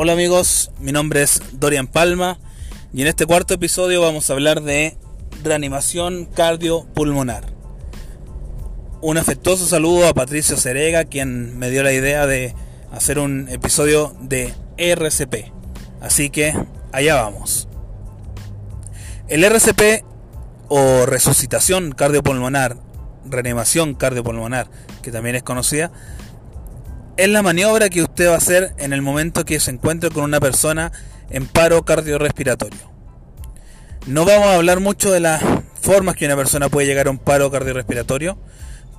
Hola amigos, mi nombre es Dorian Palma y en este cuarto episodio vamos a hablar de reanimación cardiopulmonar. Un afectuoso saludo a Patricio Cerega, quien me dio la idea de hacer un episodio de RCP. Así que allá vamos. El RCP o resucitación cardiopulmonar, reanimación cardiopulmonar, que también es conocida, es la maniobra que usted va a hacer en el momento que se encuentre con una persona en paro cardiorrespiratorio. No vamos a hablar mucho de las formas que una persona puede llegar a un paro cardiorrespiratorio,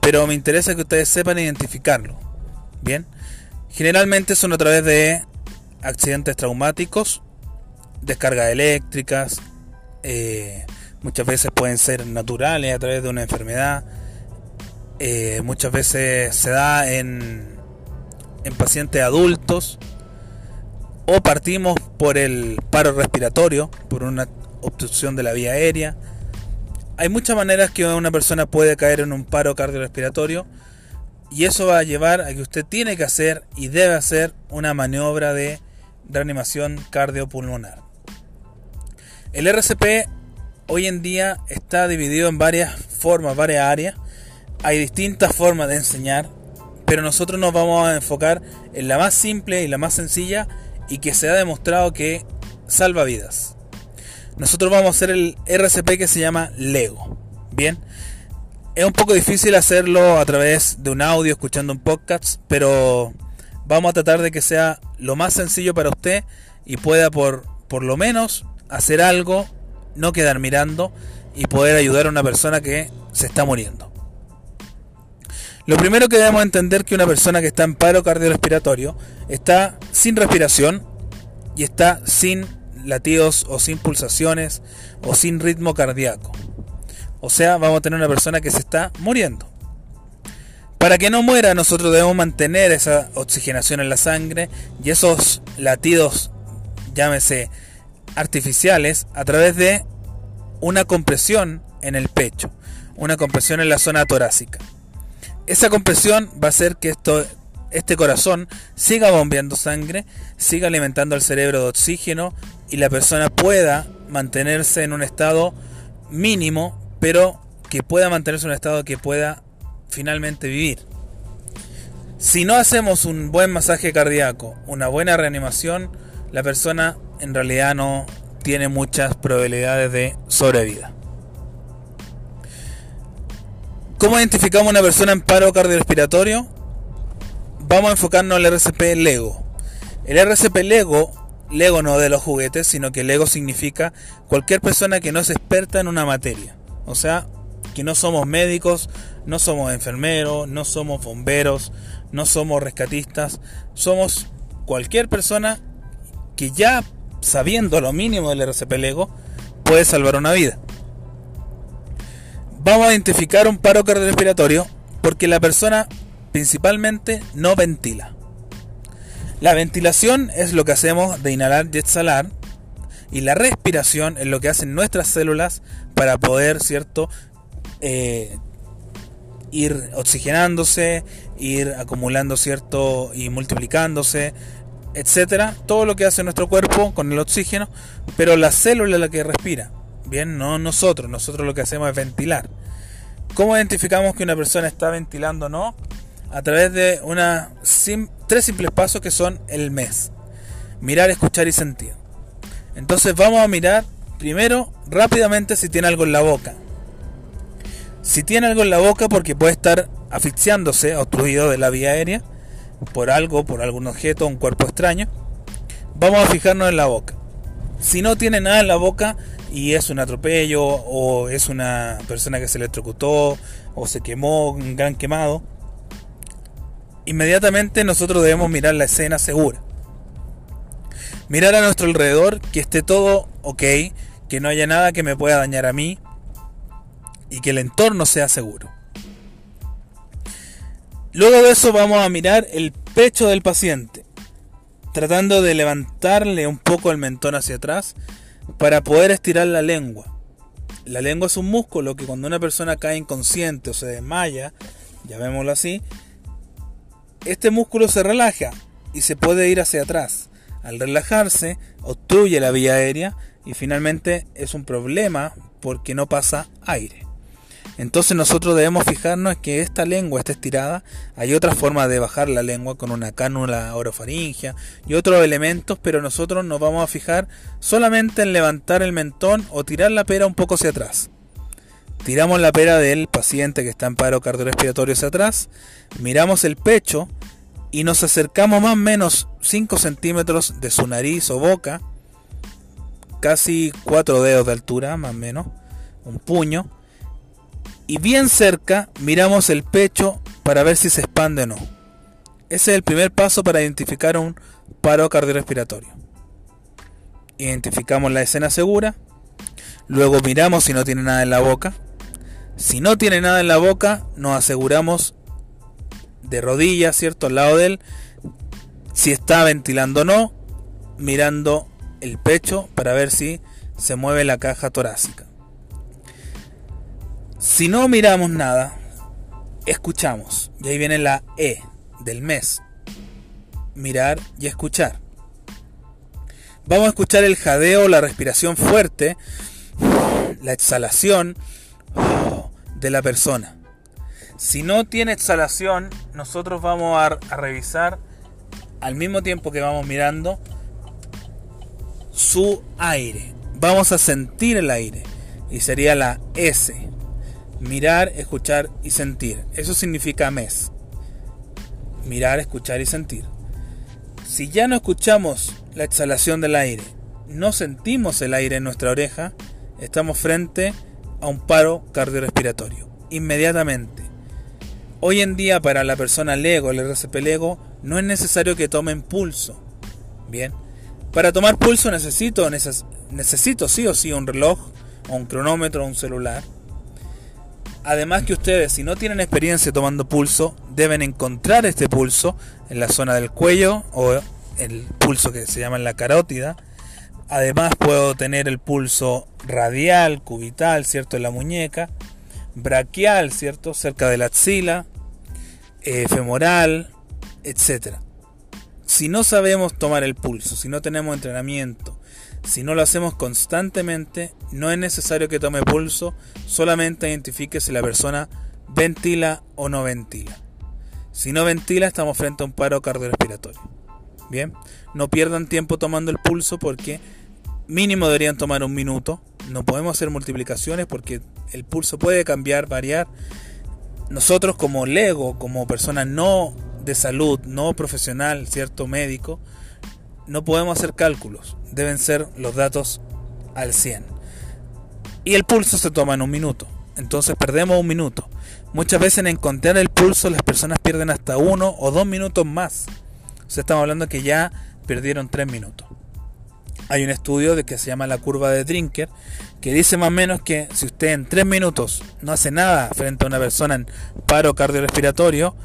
pero me interesa que ustedes sepan identificarlo. Bien, generalmente son a través de accidentes traumáticos, descargas eléctricas, eh, muchas veces pueden ser naturales a través de una enfermedad, eh, muchas veces se da en en pacientes adultos o partimos por el paro respiratorio, por una obstrucción de la vía aérea. Hay muchas maneras que una persona puede caer en un paro cardiorrespiratorio y eso va a llevar a que usted tiene que hacer y debe hacer una maniobra de reanimación cardiopulmonar. El RCP hoy en día está dividido en varias formas, varias áreas. Hay distintas formas de enseñar pero nosotros nos vamos a enfocar en la más simple y la más sencilla y que se ha demostrado que salva vidas. Nosotros vamos a hacer el RCP que se llama Lego. Bien, es un poco difícil hacerlo a través de un audio, escuchando un podcast, pero vamos a tratar de que sea lo más sencillo para usted y pueda por, por lo menos hacer algo, no quedar mirando y poder ayudar a una persona que se está muriendo. Lo primero que debemos entender que una persona que está en paro cardiorrespiratorio está sin respiración y está sin latidos o sin pulsaciones o sin ritmo cardíaco. O sea, vamos a tener una persona que se está muriendo. Para que no muera, nosotros debemos mantener esa oxigenación en la sangre y esos latidos, llámese artificiales, a través de una compresión en el pecho, una compresión en la zona torácica. Esa compresión va a hacer que esto, este corazón siga bombeando sangre, siga alimentando al cerebro de oxígeno y la persona pueda mantenerse en un estado mínimo, pero que pueda mantenerse en un estado que pueda finalmente vivir. Si no hacemos un buen masaje cardíaco, una buena reanimación, la persona en realidad no tiene muchas probabilidades de sobrevida. ¿Cómo identificamos una persona en paro cardiorrespiratorio? Vamos a enfocarnos en RCP Lego. El RCP Lego, Lego no de los juguetes, sino que Lego significa cualquier persona que no es experta en una materia. O sea, que no somos médicos, no somos enfermeros, no somos bomberos, no somos rescatistas, somos cualquier persona que ya sabiendo lo mínimo del RCP Lego puede salvar una vida vamos a identificar un paro cardiorrespiratorio porque la persona principalmente no ventila. La ventilación es lo que hacemos de inhalar y exhalar y la respiración es lo que hacen nuestras células para poder, ¿cierto? Eh, ir oxigenándose, ir acumulando, ¿cierto? Y multiplicándose, etcétera. Todo lo que hace nuestro cuerpo con el oxígeno, pero la célula es la que respira. Bien, no nosotros, nosotros lo que hacemos es ventilar. ¿Cómo identificamos que una persona está ventilando o no? A través de una tres simples pasos que son el mes. Mirar, escuchar y sentir. Entonces vamos a mirar primero rápidamente si tiene algo en la boca. Si tiene algo en la boca porque puede estar asfixiándose, obstruido de la vía aérea, por algo, por algún objeto, un cuerpo extraño, vamos a fijarnos en la boca. Si no tiene nada en la boca, y es un atropello o es una persona que se electrocutó o se quemó, un gran quemado, inmediatamente nosotros debemos mirar la escena segura. Mirar a nuestro alrededor que esté todo ok, que no haya nada que me pueda dañar a mí y que el entorno sea seguro. Luego de eso vamos a mirar el pecho del paciente, tratando de levantarle un poco el mentón hacia atrás para poder estirar la lengua. La lengua es un músculo que cuando una persona cae inconsciente o se desmaya, llamémoslo así, este músculo se relaja y se puede ir hacia atrás, Al relajarse, obstruye la vía aérea y finalmente es un problema porque no pasa aire. Entonces nosotros debemos fijarnos que esta lengua está estirada. Hay otra forma de bajar la lengua con una cánula orofaringia y otros elementos, pero nosotros nos vamos a fijar solamente en levantar el mentón o tirar la pera un poco hacia atrás. Tiramos la pera del paciente que está en paro cardiorrespiratorio hacia atrás, miramos el pecho y nos acercamos más o menos 5 centímetros de su nariz o boca, casi 4 dedos de altura, más o menos, un puño y bien cerca miramos el pecho para ver si se expande o no. Ese es el primer paso para identificar un paro cardiorrespiratorio. Identificamos la escena segura, luego miramos si no tiene nada en la boca. Si no tiene nada en la boca, nos aseguramos de rodillas, ¿cierto? Al lado de él, si está ventilando o no, mirando el pecho para ver si se mueve la caja torácica. Si no miramos nada, escuchamos. Y ahí viene la E del mes. Mirar y escuchar. Vamos a escuchar el jadeo, la respiración fuerte, la exhalación de la persona. Si no tiene exhalación, nosotros vamos a, a revisar al mismo tiempo que vamos mirando su aire. Vamos a sentir el aire. Y sería la S. Mirar, escuchar y sentir. Eso significa mes. Mirar, escuchar y sentir. Si ya no escuchamos la exhalación del aire, no sentimos el aire en nuestra oreja, estamos frente a un paro cardiorrespiratorio. Inmediatamente. Hoy en día para la persona LEGO, el RCP LEGO, no es necesario que tomen pulso. Bien. Para tomar pulso necesito, necesito sí o sí un reloj, o un cronómetro, o un celular Además que ustedes, si no tienen experiencia tomando pulso, deben encontrar este pulso en la zona del cuello o el pulso que se llama en la carótida. Además puedo tener el pulso radial, cubital, ¿cierto? En la muñeca. Braquial, ¿cierto? Cerca de la axila. Eh, femoral, etc. Si no sabemos tomar el pulso, si no tenemos entrenamiento, si no lo hacemos constantemente, no es necesario que tome pulso, solamente identifique si la persona ventila o no ventila. Si no ventila, estamos frente a un paro cardiorrespiratorio. Bien, no pierdan tiempo tomando el pulso porque mínimo deberían tomar un minuto. No podemos hacer multiplicaciones porque el pulso puede cambiar, variar. Nosotros como lego, como persona no de salud, no profesional, cierto médico, no podemos hacer cálculos, deben ser los datos al 100. Y el pulso se toma en un minuto, entonces perdemos un minuto. Muchas veces en encontrar el pulso las personas pierden hasta uno o dos minutos más. O estamos hablando que ya perdieron tres minutos. Hay un estudio de que se llama la curva de Drinker que dice más o menos que si usted en tres minutos no hace nada frente a una persona en paro cardiorrespiratorio,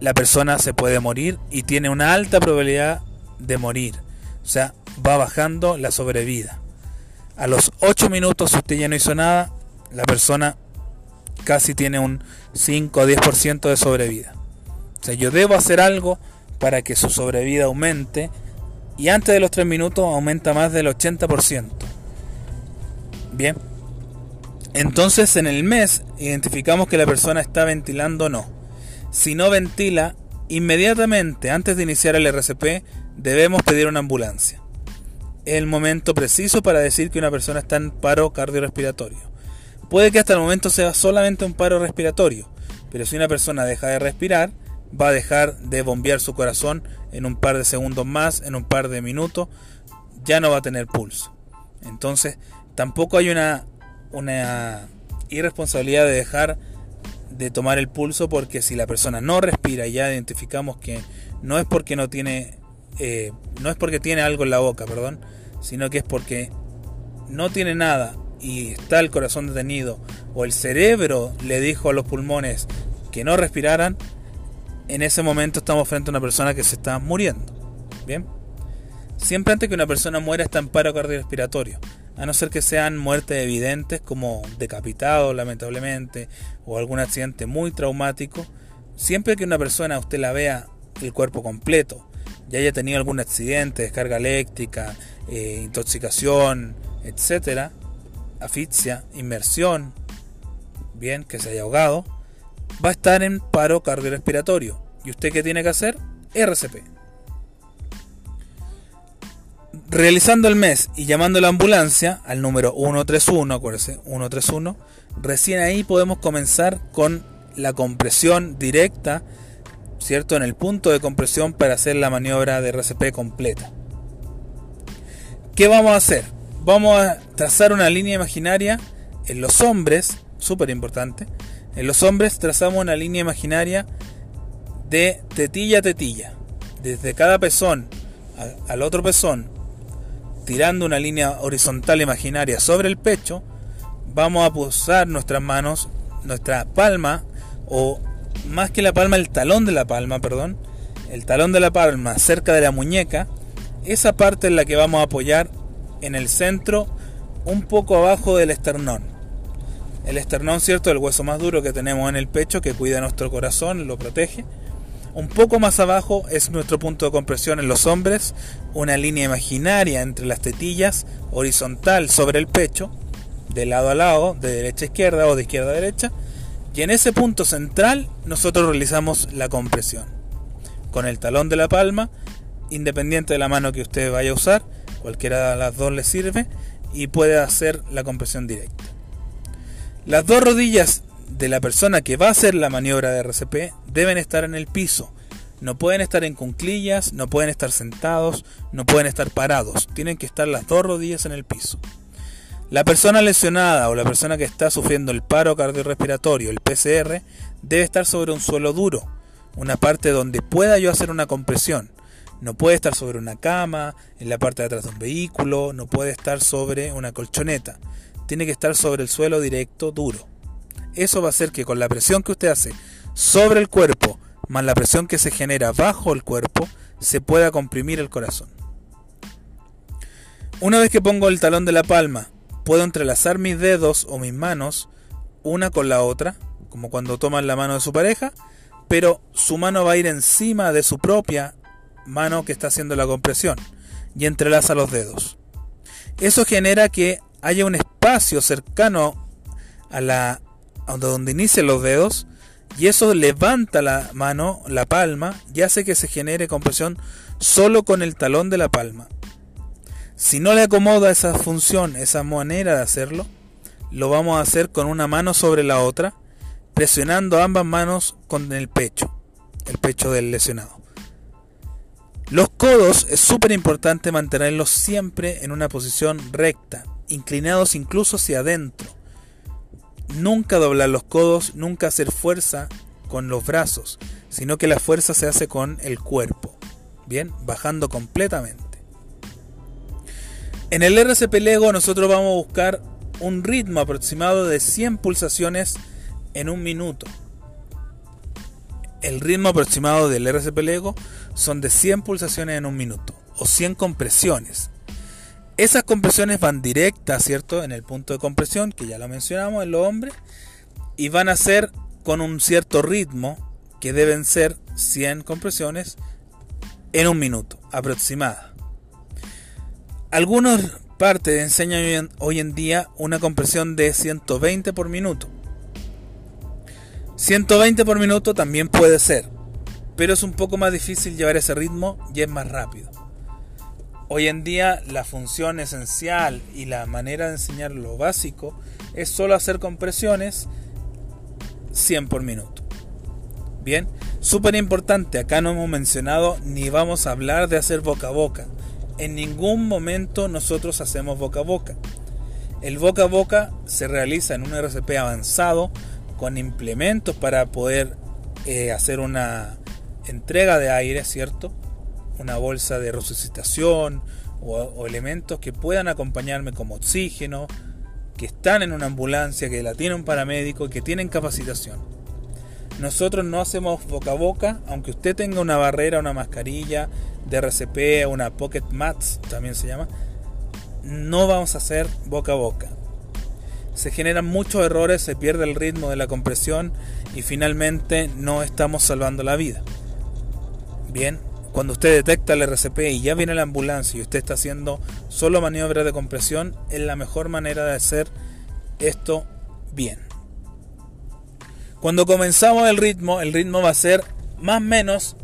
la persona se puede morir y tiene una alta probabilidad de morir. O sea, va bajando la sobrevida. A los 8 minutos, usted ya no hizo nada, la persona casi tiene un 5 o 10% de sobrevida. O sea, yo debo hacer algo para que su sobrevida aumente y antes de los 3 minutos aumenta más del 80%. Bien. Entonces en el mes identificamos que la persona está ventilando o no. Si no ventila, inmediatamente antes de iniciar el RCP debemos pedir una ambulancia. El momento preciso para decir que una persona está en paro cardiorrespiratorio. Puede que hasta el momento sea solamente un paro respiratorio, pero si una persona deja de respirar, va a dejar de bombear su corazón en un par de segundos más, en un par de minutos, ya no va a tener pulso. Entonces, tampoco hay una, una irresponsabilidad de dejar de tomar el pulso porque si la persona no respira ya identificamos que no es porque no tiene eh, no es porque tiene algo en la boca, perdón, sino que es porque no tiene nada y está el corazón detenido o el cerebro le dijo a los pulmones que no respiraran, en ese momento estamos frente a una persona que se está muriendo. Bien, siempre antes que una persona muera está en paro cardiorrespiratorio, a no ser que sean muertes evidentes como decapitado lamentablemente o algún accidente muy traumático. Siempre que una persona usted la vea el cuerpo completo, ya haya tenido algún accidente, descarga eléctrica, eh, intoxicación, etcétera, asfixia, inmersión, bien, que se haya ahogado, va a estar en paro cardiorrespiratorio. ¿Y usted qué tiene que hacer? RCP. Realizando el mes y llamando a la ambulancia al número 131, acuérdese, 131, recién ahí podemos comenzar con la compresión directa, ¿cierto? En el punto de compresión para hacer la maniobra de RCP completa. ¿Qué vamos a hacer? Vamos a trazar una línea imaginaria en los hombres, súper importante. En los hombres trazamos una línea imaginaria de tetilla a tetilla. Desde cada pezón al otro pezón, tirando una línea horizontal imaginaria sobre el pecho, vamos a posar nuestras manos, nuestra palma o más que la palma, el talón de la palma, perdón, el talón de la palma cerca de la muñeca, esa parte es la que vamos a apoyar en el centro, un poco abajo del esternón. El esternón, cierto, el hueso más duro que tenemos en el pecho, que cuida nuestro corazón, lo protege. Un poco más abajo es nuestro punto de compresión en los hombres, una línea imaginaria entre las tetillas, horizontal sobre el pecho, de lado a lado, de derecha a izquierda o de izquierda a derecha, y en ese punto central nosotros realizamos la compresión. Con el talón de la palma, independiente de la mano que usted vaya a usar, cualquiera de las dos le sirve y puede hacer la compresión directa. Las dos rodillas de la persona que va a hacer la maniobra de RCP deben estar en el piso. No pueden estar en cunclillas, no pueden estar sentados, no pueden estar parados. Tienen que estar las dos rodillas en el piso. La persona lesionada o la persona que está sufriendo el paro cardiorrespiratorio, el PCR, debe estar sobre un suelo duro, una parte donde pueda yo hacer una compresión. No puede estar sobre una cama, en la parte de atrás de un vehículo, no puede estar sobre una colchoneta. Tiene que estar sobre el suelo directo, duro. Eso va a hacer que con la presión que usted hace sobre el cuerpo, más la presión que se genera bajo el cuerpo, se pueda comprimir el corazón. Una vez que pongo el talón de la palma Puedo entrelazar mis dedos o mis manos una con la otra, como cuando toman la mano de su pareja, pero su mano va a ir encima de su propia mano que está haciendo la compresión y entrelaza los dedos. Eso genera que haya un espacio cercano a la donde inician los dedos y eso levanta la mano, la palma y hace que se genere compresión solo con el talón de la palma. Si no le acomoda esa función, esa manera de hacerlo, lo vamos a hacer con una mano sobre la otra, presionando ambas manos con el pecho, el pecho del lesionado. Los codos es súper importante mantenerlos siempre en una posición recta, inclinados incluso hacia adentro. Nunca doblar los codos, nunca hacer fuerza con los brazos, sino que la fuerza se hace con el cuerpo. Bien, bajando completamente. En el RCP Lego nosotros vamos a buscar un ritmo aproximado de 100 pulsaciones en un minuto. El ritmo aproximado del RCP Lego son de 100 pulsaciones en un minuto o 100 compresiones. Esas compresiones van directas, ¿cierto? En el punto de compresión, que ya lo mencionamos en los hombres, y van a ser con un cierto ritmo, que deben ser 100 compresiones en un minuto, aproximada. Algunos partes enseñan hoy en día una compresión de 120 por minuto. 120 por minuto también puede ser, pero es un poco más difícil llevar ese ritmo y es más rápido. Hoy en día la función esencial y la manera de enseñar lo básico es solo hacer compresiones 100 por minuto. Bien, súper importante, acá no hemos mencionado ni vamos a hablar de hacer boca a boca en ningún momento nosotros hacemos boca a boca. El boca a boca se realiza en un RCP avanzado con implementos para poder eh, hacer una entrega de aire, ¿cierto? Una bolsa de resucitación o, o elementos que puedan acompañarme como oxígeno, que están en una ambulancia, que la tiene un paramédico que tienen capacitación. Nosotros no hacemos boca a boca, aunque usted tenga una barrera, una mascarilla, de RCP, una Pocket Mats también se llama, no vamos a hacer boca a boca. Se generan muchos errores, se pierde el ritmo de la compresión y finalmente no estamos salvando la vida. Bien, cuando usted detecta el RCP y ya viene la ambulancia y usted está haciendo solo maniobras de compresión, es la mejor manera de hacer esto bien. Cuando comenzamos el ritmo, el ritmo va a ser más o menos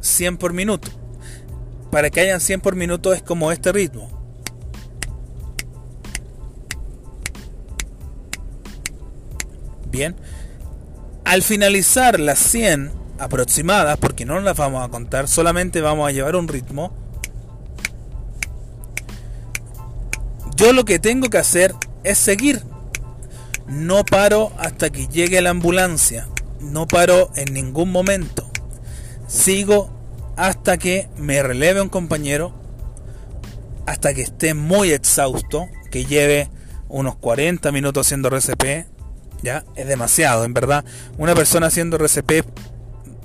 100 por minuto. Para que hayan 100 por minuto es como este ritmo. Bien. Al finalizar las 100 aproximadas, porque no las vamos a contar, solamente vamos a llevar un ritmo. Yo lo que tengo que hacer es seguir. No paro hasta que llegue la ambulancia. No paro en ningún momento. Sigo hasta que me releve un compañero. Hasta que esté muy exhausto. Que lleve unos 40 minutos haciendo RCP. Ya, es demasiado, en verdad. Una persona haciendo RCP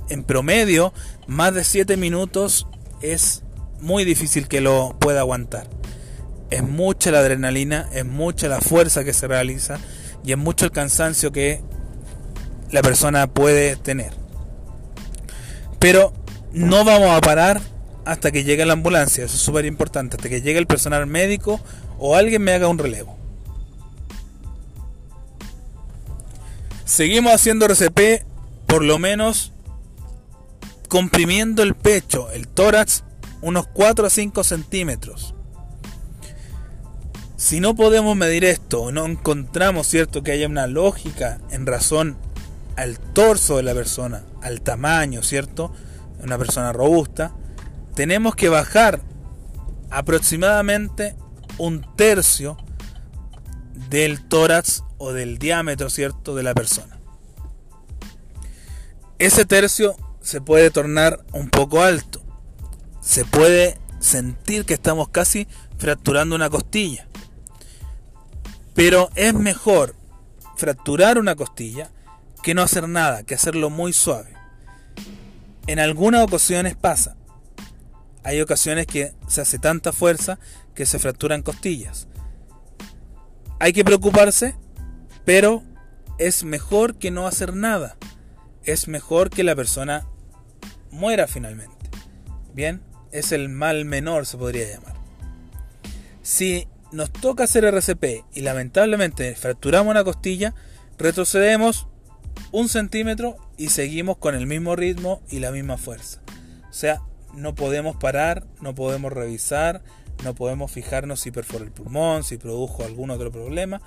en promedio, más de 7 minutos es muy difícil que lo pueda aguantar. Es mucha la adrenalina, es mucha la fuerza que se realiza y es mucho el cansancio que la persona puede tener. Pero no vamos a parar hasta que llegue la ambulancia, eso es súper importante, hasta que llegue el personal médico o alguien me haga un relevo. Seguimos haciendo RCP por lo menos comprimiendo el pecho, el tórax, unos 4 a 5 centímetros. Si no podemos medir esto no encontramos cierto que haya una lógica en razón al torso de la persona, al tamaño, ¿cierto? Una persona robusta, tenemos que bajar aproximadamente un tercio del tórax o del diámetro, ¿cierto?, de la persona. Ese tercio se puede tornar un poco alto. Se puede sentir que estamos casi fracturando una costilla. Pero es mejor fracturar una costilla que no hacer nada, que hacerlo muy suave. En algunas ocasiones pasa. Hay ocasiones que se hace tanta fuerza que se fracturan costillas. Hay que preocuparse, pero es mejor que no hacer nada. Es mejor que la persona muera finalmente. Bien, es el mal menor, se podría llamar. Si nos toca hacer RCP y lamentablemente fracturamos una costilla, retrocedemos un centímetro y seguimos con el mismo ritmo y la misma fuerza. O sea, no podemos parar, no podemos revisar, no podemos fijarnos si perforó el pulmón, si produjo algún otro problema.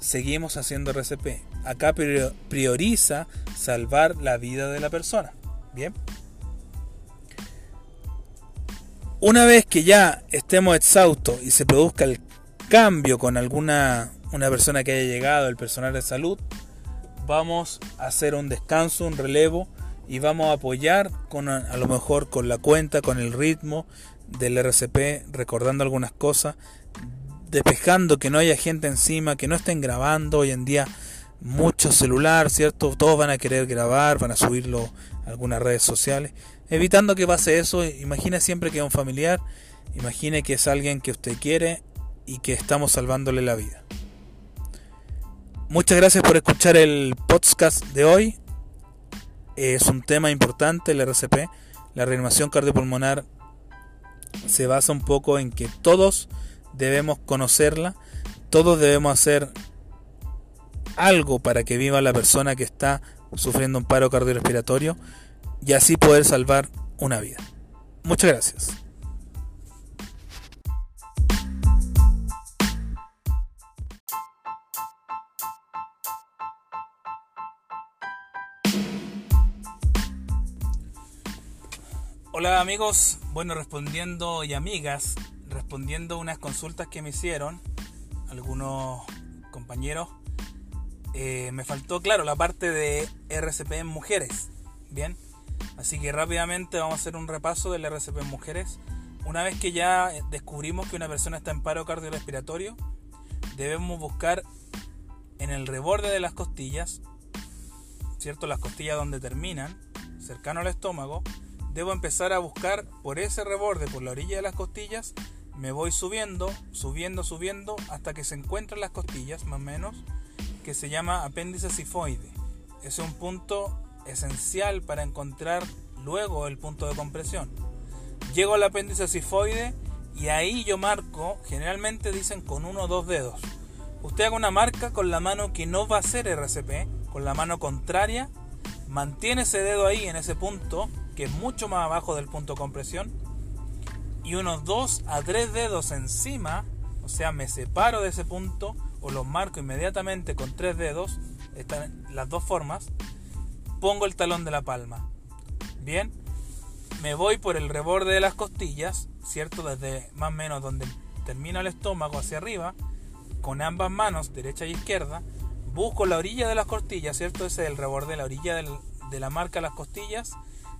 Seguimos haciendo RCP. Acá prioriza salvar la vida de la persona. Bien. Una vez que ya estemos exhaustos y se produzca el cambio con alguna una persona que haya llegado, el personal de salud, vamos a hacer un descanso, un relevo y vamos a apoyar con a lo mejor con la cuenta, con el ritmo del RCP, recordando algunas cosas, despejando que no haya gente encima, que no estén grabando hoy en día mucho celular, ¿cierto? Todos van a querer grabar, van a subirlo a algunas redes sociales evitando que pase eso, imagine siempre que es un familiar, imagine que es alguien que usted quiere y que estamos salvándole la vida. Muchas gracias por escuchar el podcast de hoy. Es un tema importante el RCP. La reanimación cardiopulmonar se basa un poco en que todos debemos conocerla, todos debemos hacer algo para que viva la persona que está sufriendo un paro cardiorrespiratorio y así poder salvar una vida. Muchas gracias. Hola amigos, bueno respondiendo y amigas, respondiendo unas consultas que me hicieron algunos compañeros, eh, me faltó claro la parte de RCP en mujeres, bien, Así que rápidamente vamos a hacer un repaso del RCP en mujeres. Una vez que ya descubrimos que una persona está en paro cardiorrespiratorio, debemos buscar en el reborde de las costillas, ¿cierto? Las costillas donde terminan, cercano al estómago, debo empezar a buscar por ese reborde, por la orilla de las costillas, me voy subiendo, subiendo, subiendo, hasta que se encuentran las costillas, más o menos, que se llama apéndice sifoide. Es un punto esencial para encontrar luego el punto de compresión. Llego al apéndice sifoide y ahí yo marco, generalmente dicen con uno o dos dedos. Usted haga una marca con la mano que no va a ser RCP, con la mano contraria, mantiene ese dedo ahí en ese punto, que es mucho más abajo del punto de compresión, y unos dos a tres dedos encima, o sea, me separo de ese punto o lo marco inmediatamente con tres dedos, están las dos formas, pongo el talón de la palma. Bien, me voy por el reborde de las costillas, ¿cierto? Desde más o menos donde termina el estómago hacia arriba, con ambas manos, derecha y izquierda, busco la orilla de las costillas, ¿cierto? Ese es el reborde, la orilla de la marca de las costillas,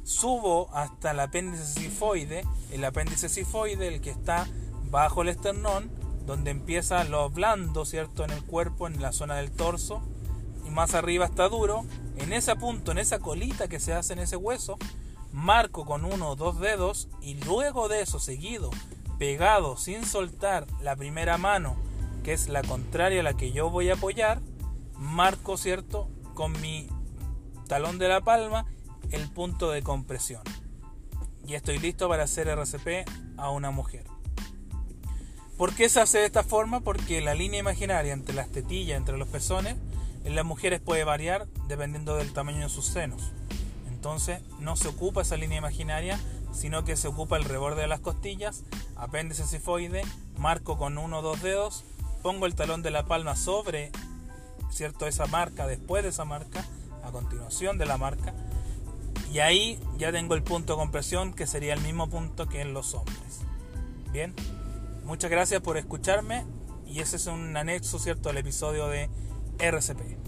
subo hasta el apéndice sifoide, el apéndice sifoide, el que está bajo el esternón, donde empieza lo blando, ¿cierto? En el cuerpo, en la zona del torso, y más arriba está duro. En ese punto, en esa colita que se hace en ese hueso, marco con uno o dos dedos y luego de eso seguido, pegado sin soltar la primera mano, que es la contraria a la que yo voy a apoyar, marco, ¿cierto? Con mi talón de la palma el punto de compresión. Y estoy listo para hacer RCP a una mujer. ¿Por qué se hace de esta forma? Porque la línea imaginaria entre las tetillas, entre los pezones, en las mujeres puede variar dependiendo del tamaño de sus senos. Entonces no se ocupa esa línea imaginaria, sino que se ocupa el reborde de las costillas, apéndice cifoide, marco con uno o dos dedos, pongo el talón de la palma sobre cierto esa marca, después de esa marca, a continuación de la marca, y ahí ya tengo el punto de compresión que sería el mismo punto que en los hombres. Bien, muchas gracias por escucharme y ese es un anexo, ¿cierto?, al episodio de RCP.